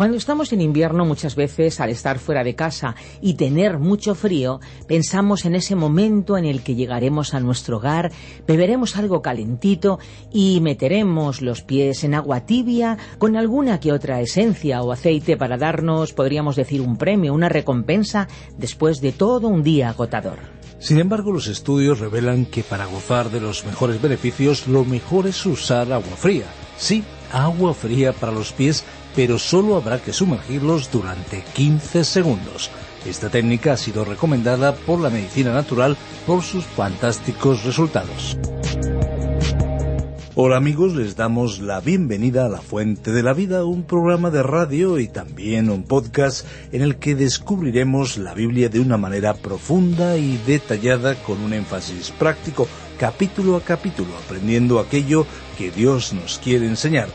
Cuando estamos en invierno muchas veces al estar fuera de casa y tener mucho frío, pensamos en ese momento en el que llegaremos a nuestro hogar, beberemos algo calentito y meteremos los pies en agua tibia con alguna que otra esencia o aceite para darnos, podríamos decir, un premio, una recompensa después de todo un día agotador. Sin embargo, los estudios revelan que para gozar de los mejores beneficios, lo mejor es usar agua fría. Sí, agua fría para los pies pero solo habrá que sumergirlos durante 15 segundos. Esta técnica ha sido recomendada por la medicina natural por sus fantásticos resultados. Hola amigos, les damos la bienvenida a La Fuente de la Vida, un programa de radio y también un podcast en el que descubriremos la Biblia de una manera profunda y detallada con un énfasis práctico, capítulo a capítulo, aprendiendo aquello que Dios nos quiere enseñar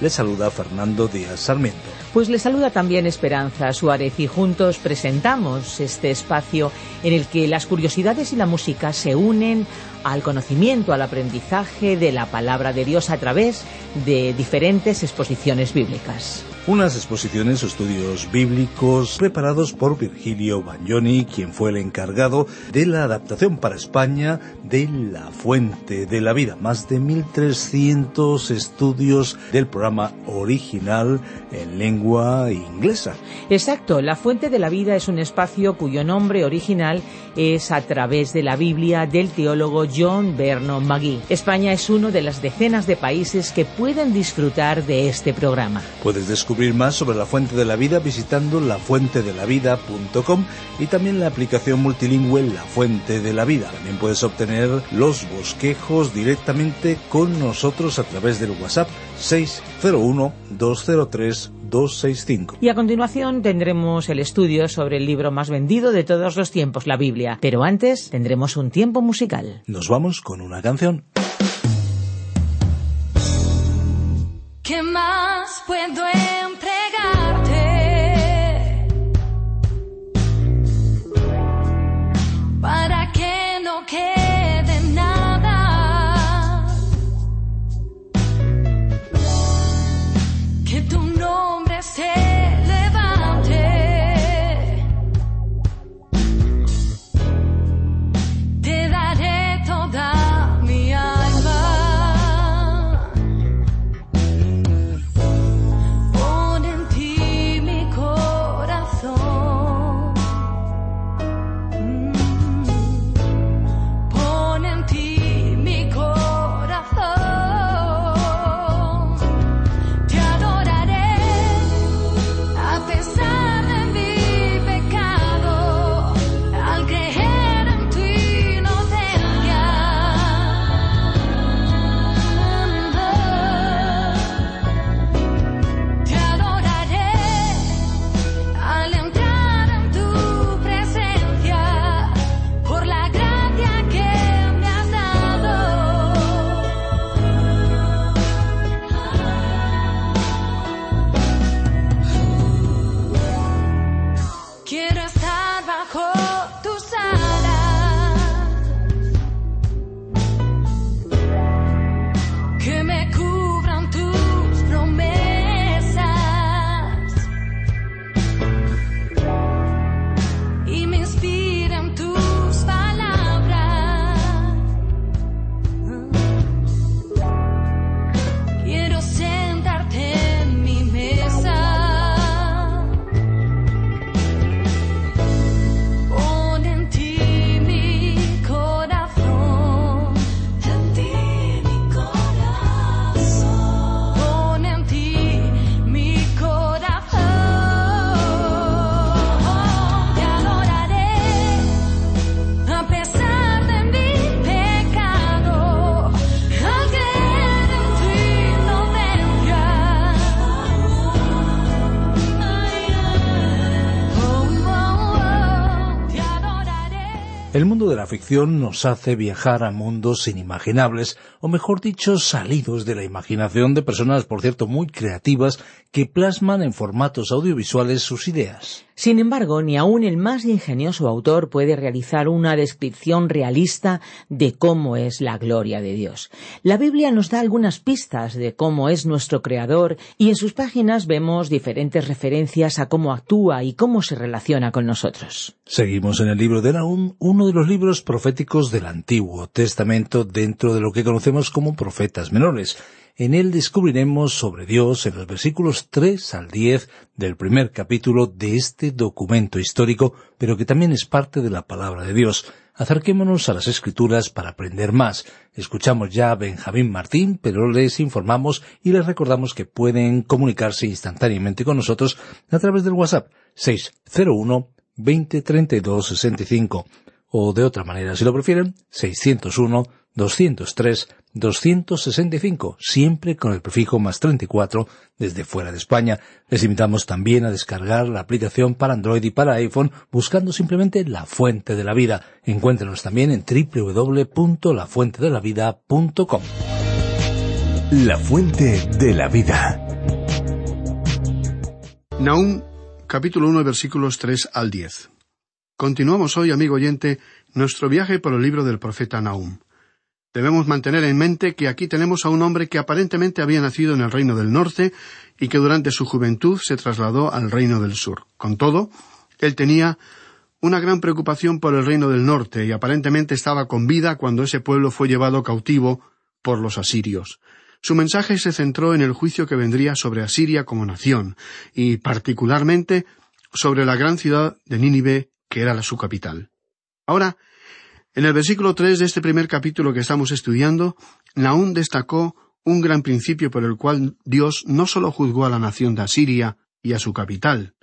le saluda Fernando Díaz Sarmiento. Pues le saluda también Esperanza Suárez y juntos presentamos este espacio en el que las curiosidades y la música se unen al conocimiento, al aprendizaje de la palabra de Dios a través de diferentes exposiciones bíblicas. Unas exposiciones o estudios bíblicos preparados por Virgilio Bagnoni, quien fue el encargado de la adaptación para España de La Fuente de la Vida. Más de 1.300 estudios del programa original en lengua inglesa. Exacto, La Fuente de la Vida es un espacio cuyo nombre original es a través de la Biblia del teólogo John Vernon McGee. España es uno de las decenas de países que pueden disfrutar de este programa. Puedes descubrir más sobre la Fuente de la Vida visitando lafuentedelavida.com y también la aplicación multilingüe La Fuente de la Vida. También puedes obtener los bosquejos directamente con nosotros a través del WhatsApp 601 203 265. Y a continuación tendremos el estudio sobre el libro más vendido de todos los tiempos, la Biblia. Pero antes tendremos un tiempo musical. Nos vamos con una canción. ¿Qué más puedo entregarte? De la ficción nos hace viajar a mundos inimaginables, o mejor dicho, salidos de la imaginación de personas, por cierto, muy creativas, que plasman en formatos audiovisuales sus ideas. Sin embargo, ni aun el más ingenioso autor puede realizar una descripción realista de cómo es la gloria de Dios. La Biblia nos da algunas pistas de cómo es nuestro Creador y en sus páginas vemos diferentes referencias a cómo actúa y cómo se relaciona con nosotros. Seguimos en el libro de Nahum, uno de los libros proféticos del Antiguo Testamento dentro de lo que conocemos como profetas menores. En él descubriremos sobre Dios en los versículos 3 al 10 del primer capítulo de este documento histórico, pero que también es parte de la palabra de Dios. Acerquémonos a las Escrituras para aprender más. Escuchamos ya a Benjamín Martín, pero les informamos y les recordamos que pueden comunicarse instantáneamente con nosotros a través del WhatsApp 601 2032 65 o de otra manera, si lo prefieren, 601 203 265, siempre con el prefijo más 34 desde fuera de España. Les invitamos también a descargar la aplicación para Android y para iPhone buscando simplemente La Fuente de la Vida. Encuéntrenos también en www.lafuentedelavida.com. La Fuente de la Vida. Nahum, capítulo 1, versículos 3 al 10. Continuamos hoy, amigo oyente, nuestro viaje por el libro del profeta Nahum. Debemos mantener en mente que aquí tenemos a un hombre que aparentemente había nacido en el reino del norte y que durante su juventud se trasladó al reino del sur. Con todo, él tenía una gran preocupación por el reino del norte y aparentemente estaba con vida cuando ese pueblo fue llevado cautivo por los asirios. Su mensaje se centró en el juicio que vendría sobre Asiria como nación, y particularmente sobre la gran ciudad de Nínive, que era su capital. Ahora, en el versículo tres de este primer capítulo que estamos estudiando, Naún destacó un gran principio por el cual Dios no sólo juzgó a la nación de Asiria y a su capital,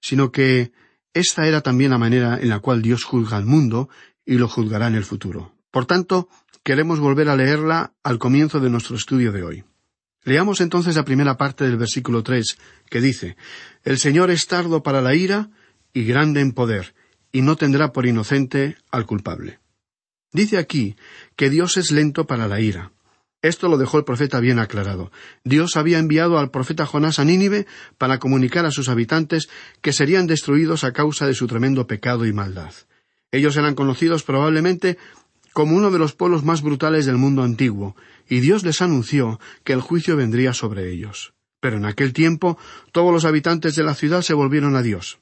sino que esta era también la manera en la cual Dios juzga al mundo y lo juzgará en el futuro. Por tanto, queremos volver a leerla al comienzo de nuestro estudio de hoy. Leamos entonces la primera parte del versículo tres, que dice El Señor es tardo para la ira y grande en poder, y no tendrá por inocente al culpable. Dice aquí que Dios es lento para la ira. Esto lo dejó el profeta bien aclarado. Dios había enviado al profeta Jonás a Nínive para comunicar a sus habitantes que serían destruidos a causa de su tremendo pecado y maldad. Ellos eran conocidos probablemente como uno de los pueblos más brutales del mundo antiguo, y Dios les anunció que el juicio vendría sobre ellos. Pero en aquel tiempo todos los habitantes de la ciudad se volvieron a Dios.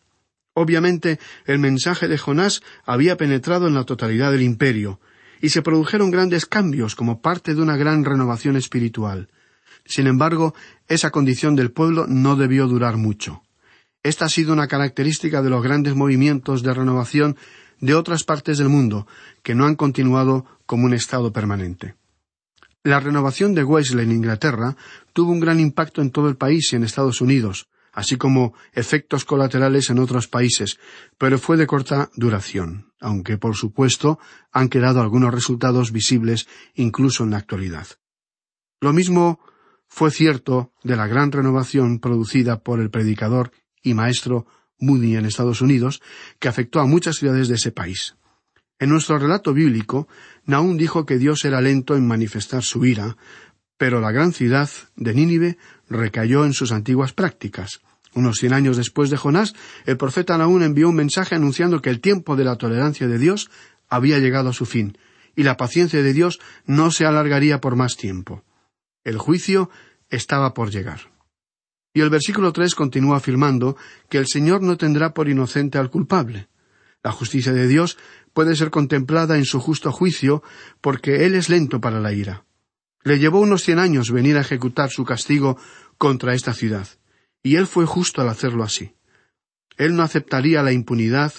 Obviamente, el mensaje de Jonás había penetrado en la totalidad del imperio, y se produjeron grandes cambios como parte de una gran renovación espiritual. Sin embargo, esa condición del pueblo no debió durar mucho. Esta ha sido una característica de los grandes movimientos de renovación de otras partes del mundo, que no han continuado como un estado permanente. La renovación de Wesley en Inglaterra tuvo un gran impacto en todo el país y en Estados Unidos, así como efectos colaterales en otros países, pero fue de corta duración, aunque por supuesto han quedado algunos resultados visibles incluso en la actualidad. Lo mismo fue cierto de la gran renovación producida por el predicador y maestro Moody en Estados Unidos, que afectó a muchas ciudades de ese país. En nuestro relato bíblico, Naún dijo que Dios era lento en manifestar su ira, pero la gran ciudad de Nínive recayó en sus antiguas prácticas. Unos cien años después de Jonás, el profeta Naún envió un mensaje anunciando que el tiempo de la tolerancia de Dios había llegado a su fin, y la paciencia de Dios no se alargaría por más tiempo. El juicio estaba por llegar. Y el versículo tres continúa afirmando que el Señor no tendrá por inocente al culpable. La justicia de Dios puede ser contemplada en su justo juicio porque Él es lento para la ira. Le llevó unos cien años venir a ejecutar su castigo contra esta ciudad y él fue justo al hacerlo así. Él no aceptaría la impunidad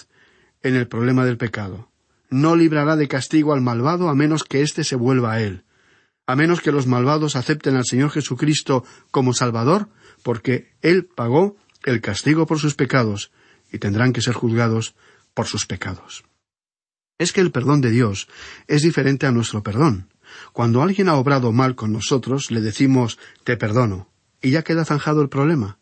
en el problema del pecado. No librará de castigo al malvado a menos que éste se vuelva a él, a menos que los malvados acepten al Señor Jesucristo como Salvador, porque Él pagó el castigo por sus pecados, y tendrán que ser juzgados por sus pecados. Es que el perdón de Dios es diferente a nuestro perdón. Cuando alguien ha obrado mal con nosotros, le decimos te perdono, y ya queda zanjado el problema.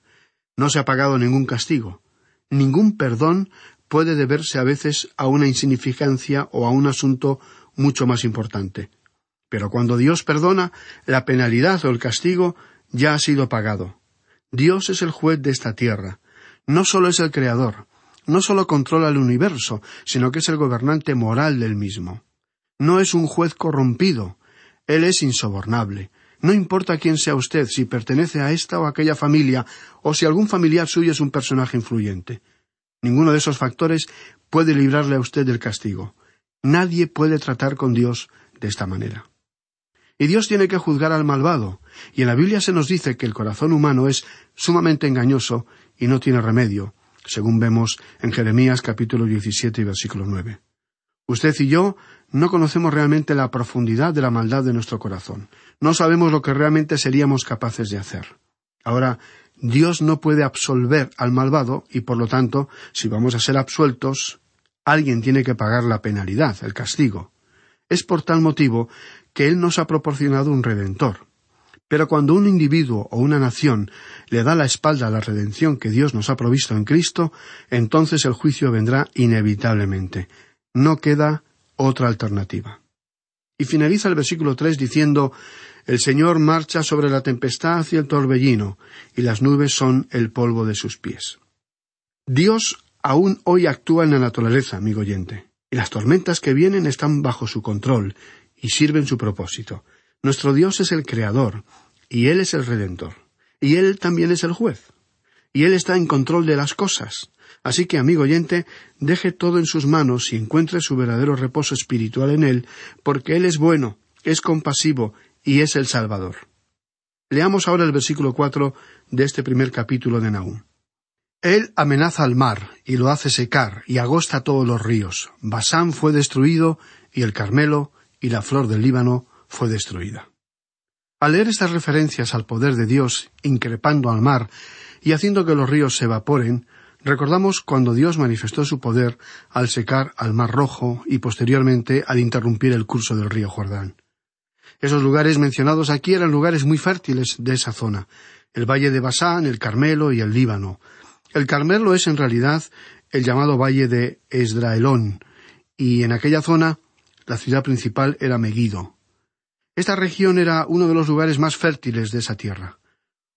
No se ha pagado ningún castigo. Ningún perdón puede deberse a veces a una insignificancia o a un asunto mucho más importante. Pero cuando Dios perdona, la penalidad o el castigo ya ha sido pagado. Dios es el juez de esta tierra. No solo es el creador, no solo controla el universo, sino que es el gobernante moral del mismo. No es un juez corrompido, él es insobornable. No importa quién sea usted, si pertenece a esta o aquella familia, o si algún familiar suyo es un personaje influyente. Ninguno de esos factores puede librarle a usted del castigo. Nadie puede tratar con Dios de esta manera. Y Dios tiene que juzgar al malvado, y en la Biblia se nos dice que el corazón humano es sumamente engañoso y no tiene remedio, según vemos en Jeremías capítulo 17 y versículo 9. Usted y yo no conocemos realmente la profundidad de la maldad de nuestro corazón. No sabemos lo que realmente seríamos capaces de hacer. Ahora, Dios no puede absolver al malvado y por lo tanto, si vamos a ser absueltos, alguien tiene que pagar la penalidad, el castigo. Es por tal motivo que Él nos ha proporcionado un redentor. Pero cuando un individuo o una nación le da la espalda a la redención que Dios nos ha provisto en Cristo, entonces el juicio vendrá inevitablemente. No queda otra alternativa. Y finaliza el versículo tres diciendo El Señor marcha sobre la tempestad y el torbellino, y las nubes son el polvo de sus pies. Dios aún hoy actúa en la naturaleza, amigo oyente, y las tormentas que vienen están bajo su control y sirven su propósito. Nuestro Dios es el Creador, y Él es el Redentor, y Él también es el juez, y Él está en control de las cosas. Así que, amigo oyente, deje todo en sus manos y encuentre su verdadero reposo espiritual en Él, porque Él es bueno, es compasivo y es el Salvador. Leamos ahora el versículo cuatro de este primer capítulo de Nahum. Él amenaza al mar y lo hace secar y agosta todos los ríos. Basán fue destruido y el Carmelo y la flor del Líbano fue destruida. Al leer estas referencias al poder de Dios increpando al mar y haciendo que los ríos se evaporen, recordamos cuando Dios manifestó su poder al secar al Mar Rojo y posteriormente al interrumpir el curso del río Jordán. Esos lugares mencionados aquí eran lugares muy fértiles de esa zona, el valle de Basán, el Carmelo y el Líbano. El Carmelo es en realidad el llamado valle de Esdraelón, y en aquella zona la ciudad principal era Megido. Esta región era uno de los lugares más fértiles de esa tierra.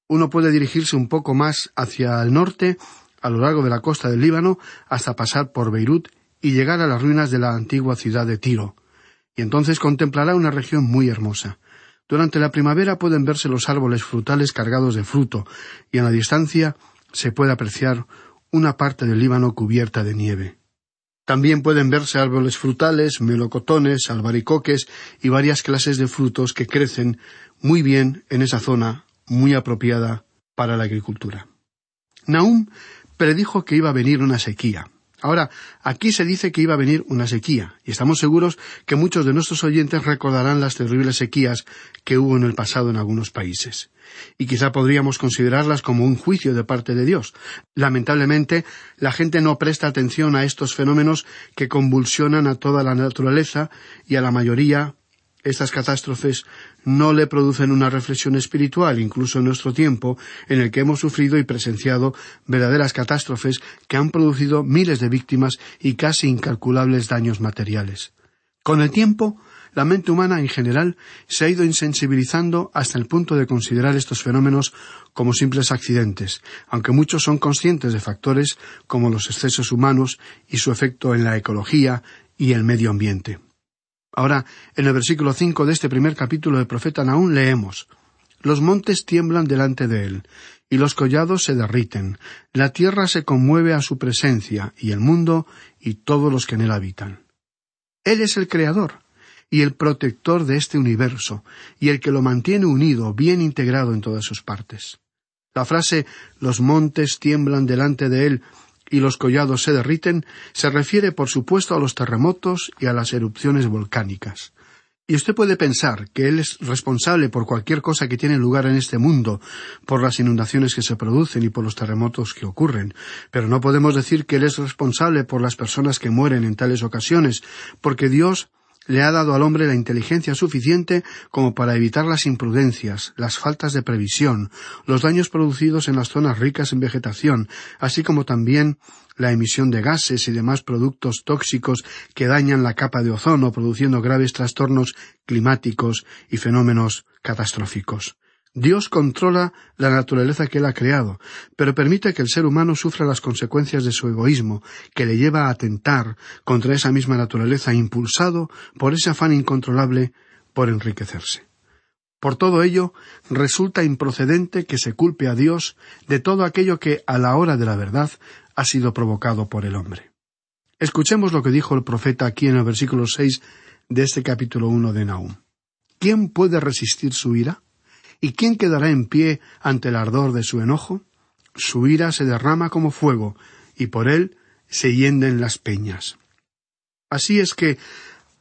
Uno puede dirigirse un poco más hacia el norte, a lo largo de la costa del Líbano, hasta pasar por Beirut y llegar a las ruinas de la antigua ciudad de Tiro. Y entonces contemplará una región muy hermosa. Durante la primavera pueden verse los árboles frutales cargados de fruto, y en la distancia se puede apreciar una parte del Líbano cubierta de nieve. También pueden verse árboles frutales, melocotones, albaricoques y varias clases de frutos que crecen muy bien en esa zona muy apropiada para la agricultura. Nahum predijo que iba a venir una sequía. Ahora, aquí se dice que iba a venir una sequía, y estamos seguros que muchos de nuestros oyentes recordarán las terribles sequías que hubo en el pasado en algunos países. Y quizá podríamos considerarlas como un juicio de parte de Dios. Lamentablemente, la gente no presta atención a estos fenómenos que convulsionan a toda la naturaleza y a la mayoría estas catástrofes no le producen una reflexión espiritual, incluso en nuestro tiempo, en el que hemos sufrido y presenciado verdaderas catástrofes que han producido miles de víctimas y casi incalculables daños materiales. Con el tiempo, la mente humana en general se ha ido insensibilizando hasta el punto de considerar estos fenómenos como simples accidentes, aunque muchos son conscientes de factores como los excesos humanos y su efecto en la ecología y el medio ambiente. Ahora, en el versículo cinco de este primer capítulo del profeta Naún leemos Los montes tiemblan delante de él, y los collados se derriten, la tierra se conmueve a su presencia, y el mundo y todos los que en él habitan. Él es el creador y el protector de este universo, y el que lo mantiene unido, bien integrado en todas sus partes. La frase los montes tiemblan delante de él y los collados se derriten se refiere, por supuesto, a los terremotos y a las erupciones volcánicas. Y usted puede pensar que Él es responsable por cualquier cosa que tiene lugar en este mundo, por las inundaciones que se producen y por los terremotos que ocurren, pero no podemos decir que Él es responsable por las personas que mueren en tales ocasiones, porque Dios le ha dado al hombre la inteligencia suficiente como para evitar las imprudencias, las faltas de previsión, los daños producidos en las zonas ricas en vegetación, así como también la emisión de gases y demás productos tóxicos que dañan la capa de ozono, produciendo graves trastornos climáticos y fenómenos catastróficos. Dios controla la naturaleza que Él ha creado, pero permite que el ser humano sufra las consecuencias de su egoísmo, que le lleva a atentar contra esa misma naturaleza impulsado por ese afán incontrolable por enriquecerse. Por todo ello, resulta improcedente que se culpe a Dios de todo aquello que, a la hora de la verdad, ha sido provocado por el hombre. Escuchemos lo que dijo el profeta aquí en el versículo seis de este capítulo uno de Nahum. ¿Quién puede resistir su ira? ¿Y quién quedará en pie ante el ardor de su enojo? Su ira se derrama como fuego, y por él se hienden las peñas. Así es que,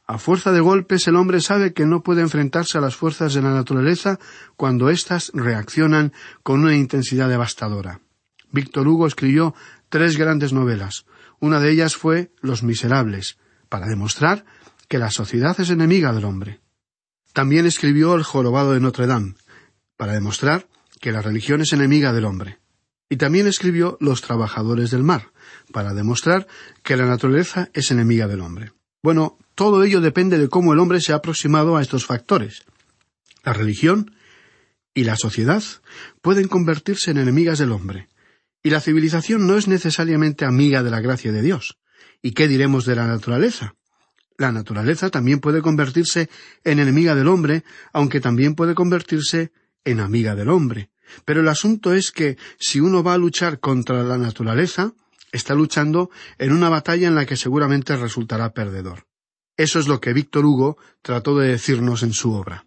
a fuerza de golpes, el hombre sabe que no puede enfrentarse a las fuerzas de la naturaleza cuando éstas reaccionan con una intensidad devastadora. Víctor Hugo escribió tres grandes novelas. Una de ellas fue Los Miserables, para demostrar que la sociedad es enemiga del hombre. También escribió El Jorobado de Notre Dame, para demostrar que la religión es enemiga del hombre. Y también escribió Los trabajadores del mar, para demostrar que la naturaleza es enemiga del hombre. Bueno, todo ello depende de cómo el hombre se ha aproximado a estos factores. La religión y la sociedad pueden convertirse en enemigas del hombre, y la civilización no es necesariamente amiga de la gracia de Dios. ¿Y qué diremos de la naturaleza? La naturaleza también puede convertirse en enemiga del hombre, aunque también puede convertirse en amiga del hombre. Pero el asunto es que si uno va a luchar contra la naturaleza, está luchando en una batalla en la que seguramente resultará perdedor. Eso es lo que Víctor Hugo trató de decirnos en su obra.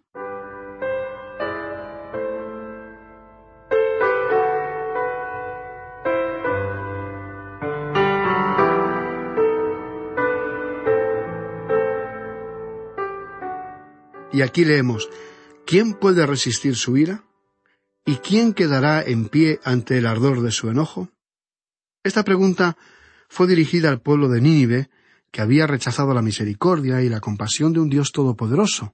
Y aquí leemos ¿Quién puede resistir su ira? ¿Y quién quedará en pie ante el ardor de su enojo? Esta pregunta fue dirigida al pueblo de Nínive, que había rechazado la misericordia y la compasión de un Dios todopoderoso.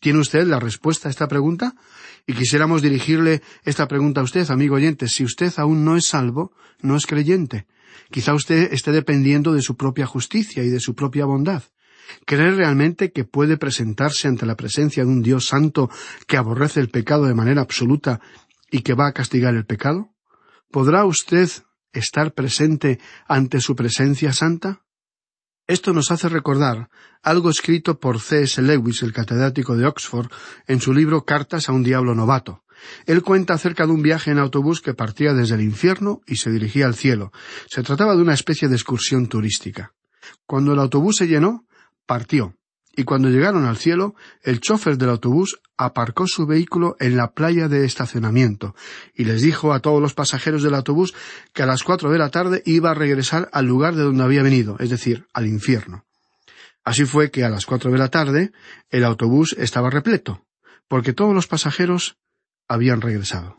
¿Tiene usted la respuesta a esta pregunta? Y quisiéramos dirigirle esta pregunta a usted, amigo oyente. Si usted aún no es salvo, no es creyente. Quizá usted esté dependiendo de su propia justicia y de su propia bondad. ¿Cree realmente que puede presentarse ante la presencia de un Dios santo que aborrece el pecado de manera absoluta y que va a castigar el pecado? ¿Podrá usted estar presente ante su presencia santa? Esto nos hace recordar algo escrito por C. S. Lewis, el catedrático de Oxford, en su libro Cartas a un diablo novato. Él cuenta acerca de un viaje en autobús que partía desde el infierno y se dirigía al cielo. Se trataba de una especie de excursión turística. Cuando el autobús se llenó, partió, y cuando llegaron al cielo, el chofer del autobús aparcó su vehículo en la playa de estacionamiento y les dijo a todos los pasajeros del autobús que a las cuatro de la tarde iba a regresar al lugar de donde había venido, es decir, al infierno. Así fue que a las cuatro de la tarde el autobús estaba repleto, porque todos los pasajeros habían regresado.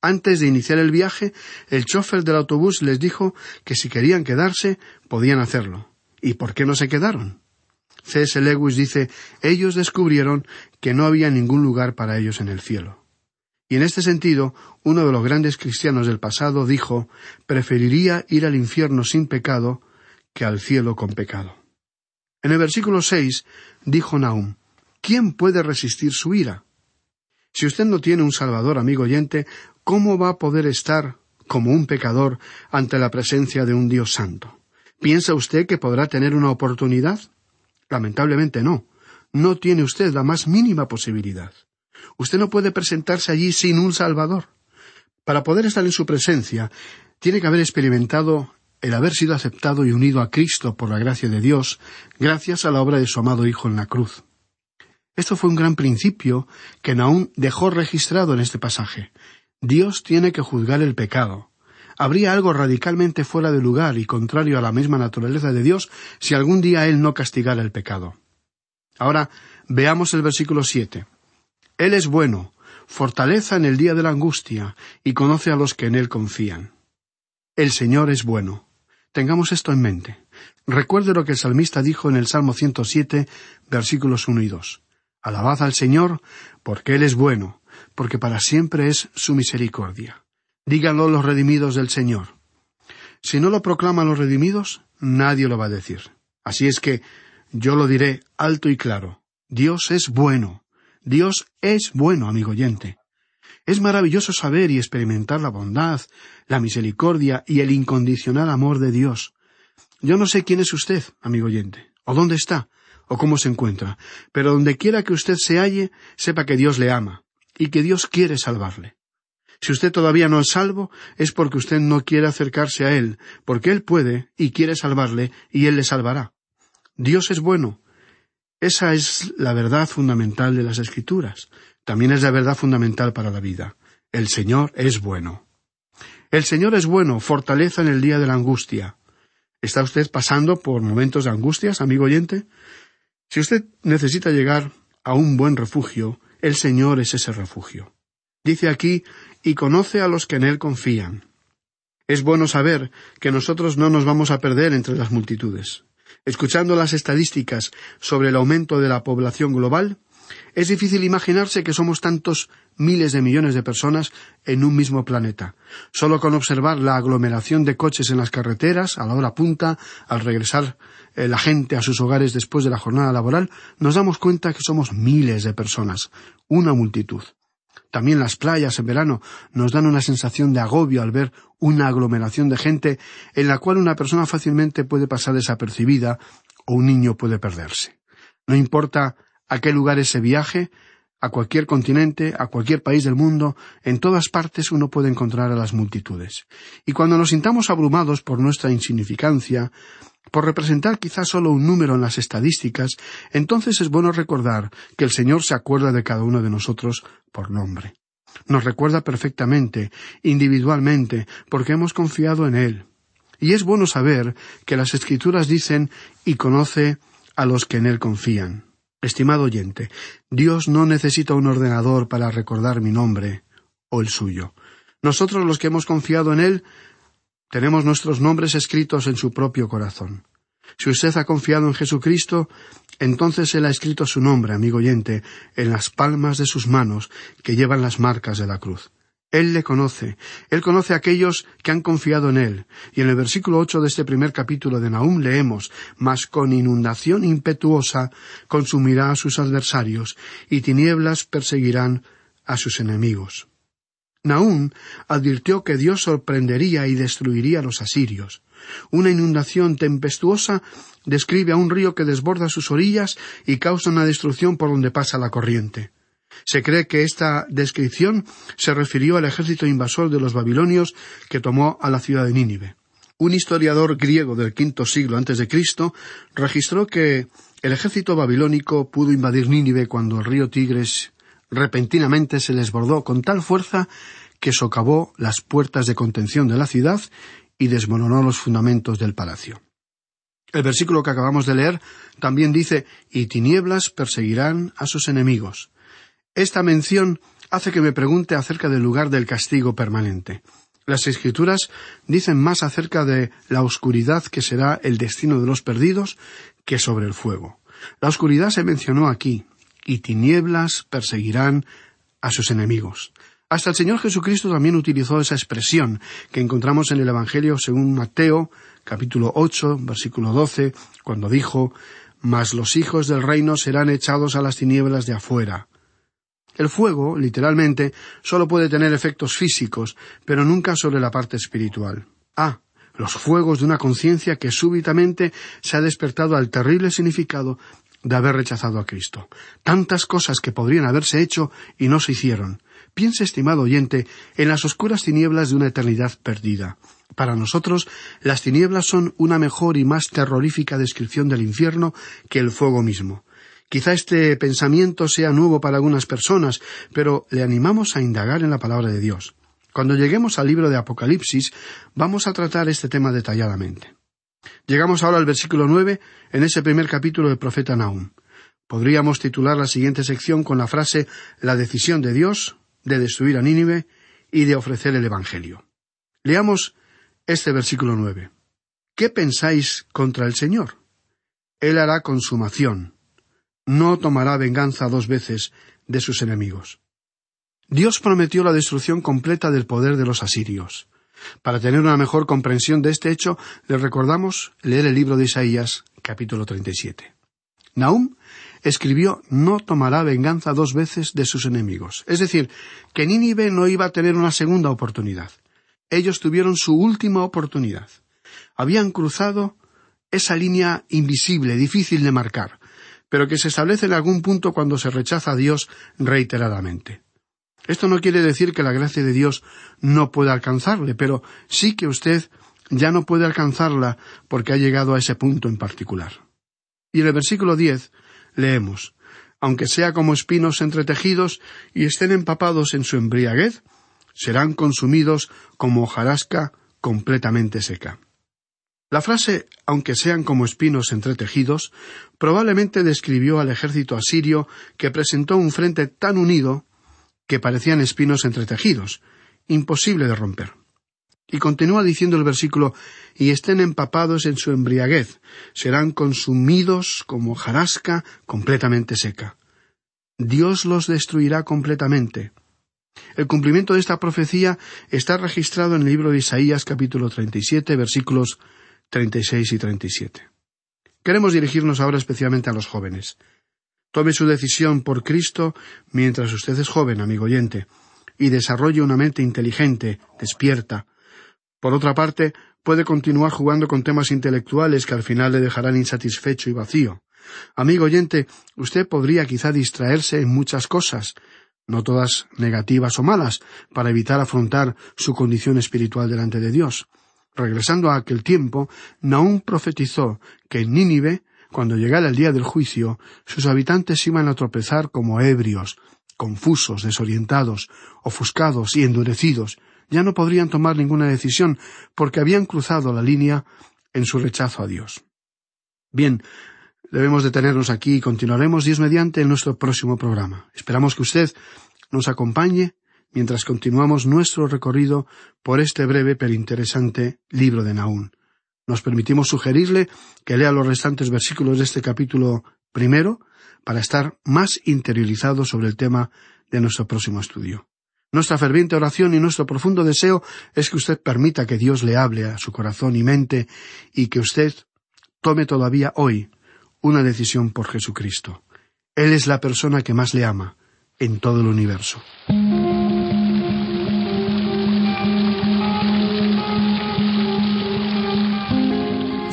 Antes de iniciar el viaje, el chofer del autobús les dijo que si querían quedarse, podían hacerlo. ¿Y por qué no se quedaron? C.S. Lewis dice, ellos descubrieron que no había ningún lugar para ellos en el cielo. Y en este sentido, uno de los grandes cristianos del pasado dijo, preferiría ir al infierno sin pecado que al cielo con pecado. En el versículo seis dijo Nahum, ¿quién puede resistir su ira? Si usted no tiene un Salvador, amigo oyente, ¿cómo va a poder estar como un pecador ante la presencia de un Dios santo? ¿Piensa usted que podrá tener una oportunidad? Lamentablemente no. No tiene usted la más mínima posibilidad. Usted no puede presentarse allí sin un Salvador. Para poder estar en su presencia, tiene que haber experimentado el haber sido aceptado y unido a Cristo por la gracia de Dios, gracias a la obra de su amado Hijo en la cruz. Esto fue un gran principio que Naúm dejó registrado en este pasaje. Dios tiene que juzgar el pecado, habría algo radicalmente fuera de lugar y contrario a la misma naturaleza de Dios si algún día Él no castigara el pecado. Ahora veamos el versículo siete. Él es bueno, fortaleza en el día de la angustia, y conoce a los que en Él confían. El Señor es bueno. Tengamos esto en mente. Recuerde lo que el salmista dijo en el Salmo 107, versículos uno y dos. Alabad al Señor, porque Él es bueno, porque para siempre es su misericordia. Díganlo los redimidos del Señor. Si no lo proclaman los redimidos, nadie lo va a decir. Así es que yo lo diré alto y claro. Dios es bueno. Dios es bueno, amigo oyente. Es maravilloso saber y experimentar la bondad, la misericordia y el incondicional amor de Dios. Yo no sé quién es usted, amigo oyente, o dónde está, o cómo se encuentra, pero donde quiera que usted se halle, sepa que Dios le ama y que Dios quiere salvarle. Si usted todavía no es salvo, es porque usted no quiere acercarse a Él, porque Él puede y quiere salvarle, y Él le salvará. Dios es bueno. Esa es la verdad fundamental de las Escrituras. También es la verdad fundamental para la vida. El Señor es bueno. El Señor es bueno, fortaleza en el día de la angustia. ¿Está usted pasando por momentos de angustias, amigo oyente? Si usted necesita llegar a un buen refugio, el Señor es ese refugio. Dice aquí, y conoce a los que en Él confían. Es bueno saber que nosotros no nos vamos a perder entre las multitudes. Escuchando las estadísticas sobre el aumento de la población global, es difícil imaginarse que somos tantos miles de millones de personas en un mismo planeta. Solo con observar la aglomeración de coches en las carreteras, a la hora punta, al regresar eh, la gente a sus hogares después de la jornada laboral, nos damos cuenta que somos miles de personas, una multitud. También las playas en verano nos dan una sensación de agobio al ver una aglomeración de gente en la cual una persona fácilmente puede pasar desapercibida o un niño puede perderse. No importa a qué lugares se viaje, a cualquier continente, a cualquier país del mundo, en todas partes uno puede encontrar a las multitudes. Y cuando nos sintamos abrumados por nuestra insignificancia, por representar quizás solo un número en las estadísticas, entonces es bueno recordar que el Señor se acuerda de cada uno de nosotros por nombre. Nos recuerda perfectamente, individualmente, porque hemos confiado en Él. Y es bueno saber que las Escrituras dicen y conoce a los que en Él confían. Estimado oyente, Dios no necesita un ordenador para recordar mi nombre o el suyo. Nosotros los que hemos confiado en Él tenemos nuestros nombres escritos en su propio corazón. Si usted ha confiado en Jesucristo, entonces Él ha escrito su nombre, amigo oyente, en las palmas de sus manos que llevan las marcas de la cruz. Él le conoce, Él conoce a aquellos que han confiado en Él. Y en el versículo ocho de este primer capítulo de Nahum leemos Mas con inundación impetuosa consumirá a sus adversarios, y tinieblas perseguirán a sus enemigos. Nahum advirtió que Dios sorprendería y destruiría a los asirios. Una inundación tempestuosa describe a un río que desborda sus orillas y causa una destrucción por donde pasa la corriente. Se cree que esta descripción se refirió al ejército invasor de los babilonios que tomó a la ciudad de Nínive. Un historiador griego del quinto siglo antes de Cristo registró que el ejército babilónico pudo invadir Nínive cuando el río Tigres repentinamente se desbordó con tal fuerza que socavó las puertas de contención de la ciudad y desmoronó los fundamentos del palacio. El versículo que acabamos de leer también dice y tinieblas perseguirán a sus enemigos. Esta mención hace que me pregunte acerca del lugar del castigo permanente. Las escrituras dicen más acerca de la oscuridad que será el destino de los perdidos que sobre el fuego. La oscuridad se mencionó aquí, y tinieblas perseguirán a sus enemigos. Hasta el Señor Jesucristo también utilizó esa expresión que encontramos en el Evangelio según Mateo, capítulo ocho, versículo doce, cuando dijo Mas los hijos del reino serán echados a las tinieblas de afuera. El fuego, literalmente, solo puede tener efectos físicos, pero nunca sobre la parte espiritual. Ah, los fuegos de una conciencia que súbitamente se ha despertado al terrible significado de haber rechazado a Cristo. Tantas cosas que podrían haberse hecho y no se hicieron. Piense, estimado oyente, en las oscuras tinieblas de una eternidad perdida. Para nosotros, las tinieblas son una mejor y más terrorífica descripción del infierno que el fuego mismo. Quizá este pensamiento sea nuevo para algunas personas, pero le animamos a indagar en la palabra de Dios. Cuando lleguemos al libro de Apocalipsis, vamos a tratar este tema detalladamente. Llegamos ahora al versículo nueve en ese primer capítulo del profeta Nahum. Podríamos titular la siguiente sección con la frase La decisión de Dios de destruir a Nínive y de ofrecer el Evangelio. Leamos este versículo nueve. ¿Qué pensáis contra el Señor? Él hará consumación. No tomará venganza dos veces de sus enemigos. Dios prometió la destrucción completa del poder de los asirios. Para tener una mejor comprensión de este hecho, les recordamos leer el libro de Isaías, capítulo 37. Nahum escribió no tomará venganza dos veces de sus enemigos. Es decir, que Nínive no iba a tener una segunda oportunidad. Ellos tuvieron su última oportunidad. Habían cruzado esa línea invisible, difícil de marcar, pero que se establece en algún punto cuando se rechaza a Dios reiteradamente. Esto no quiere decir que la gracia de Dios no pueda alcanzarle, pero sí que usted ya no puede alcanzarla porque ha llegado a ese punto en particular. Y en el versículo diez leemos aunque sea como espinos entretejidos y estén empapados en su embriaguez, serán consumidos como hojarasca completamente seca. La frase aunque sean como espinos entretejidos probablemente describió al ejército asirio que presentó un frente tan unido que parecían espinos entretejidos, imposible de romper. Y continúa diciendo el versículo y estén empapados en su embriaguez, serán consumidos como jarasca completamente seca. Dios los destruirá completamente. El cumplimiento de esta profecía está registrado en el libro de Isaías capítulo 37 versículos 36 y 37. Queremos dirigirnos ahora especialmente a los jóvenes. Tome su decisión por Cristo mientras usted es joven, amigo oyente, y desarrolle una mente inteligente, despierta. Por otra parte, puede continuar jugando con temas intelectuales que al final le dejarán insatisfecho y vacío. Amigo oyente, usted podría quizá distraerse en muchas cosas, no todas negativas o malas, para evitar afrontar su condición espiritual delante de Dios. Regresando a aquel tiempo, Naúm profetizó que en Nínive, cuando llegara el día del juicio, sus habitantes iban a tropezar como ebrios, confusos, desorientados, ofuscados y endurecidos, ya no podrían tomar ninguna decisión porque habían cruzado la línea en su rechazo a Dios. Bien, debemos detenernos aquí y continuaremos Dios mediante en nuestro próximo programa. Esperamos que usted nos acompañe mientras continuamos nuestro recorrido por este breve pero interesante libro de Naún. Nos permitimos sugerirle que lea los restantes versículos de este capítulo primero para estar más interiorizado sobre el tema de nuestro próximo estudio. Nuestra ferviente oración y nuestro profundo deseo es que usted permita que Dios le hable a su corazón y mente y que usted tome todavía hoy una decisión por Jesucristo. Él es la persona que más le ama en todo el universo.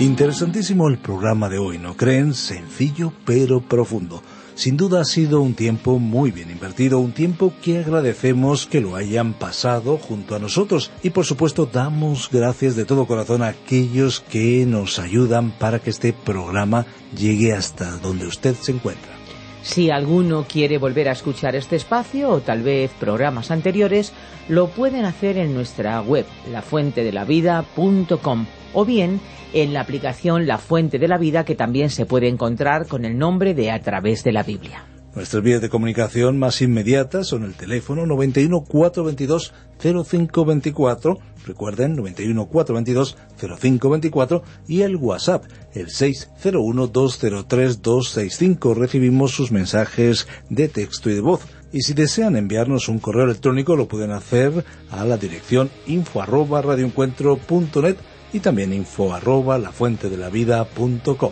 Interesantísimo el programa de hoy, ¿no creen? Sencillo pero profundo. Sin duda ha sido un tiempo muy bien invertido, un tiempo que agradecemos que lo hayan pasado junto a nosotros y por supuesto damos gracias de todo corazón a aquellos que nos ayudan para que este programa llegue hasta donde usted se encuentra. Si alguno quiere volver a escuchar este espacio o tal vez programas anteriores, lo pueden hacer en nuestra web, lafuentedelavida.com o bien en la aplicación La Fuente de la Vida que también se puede encontrar con el nombre de A través de la Biblia. Nuestras vías de comunicación más inmediatas son el teléfono 91 422 0524, recuerden 91 422 0524 y el WhatsApp el 601 203 265. Recibimos sus mensajes de texto y de voz. Y si desean enviarnos un correo electrónico lo pueden hacer a la dirección info arroba radioencuentro.net y también info arroba lafuentedelavida.com.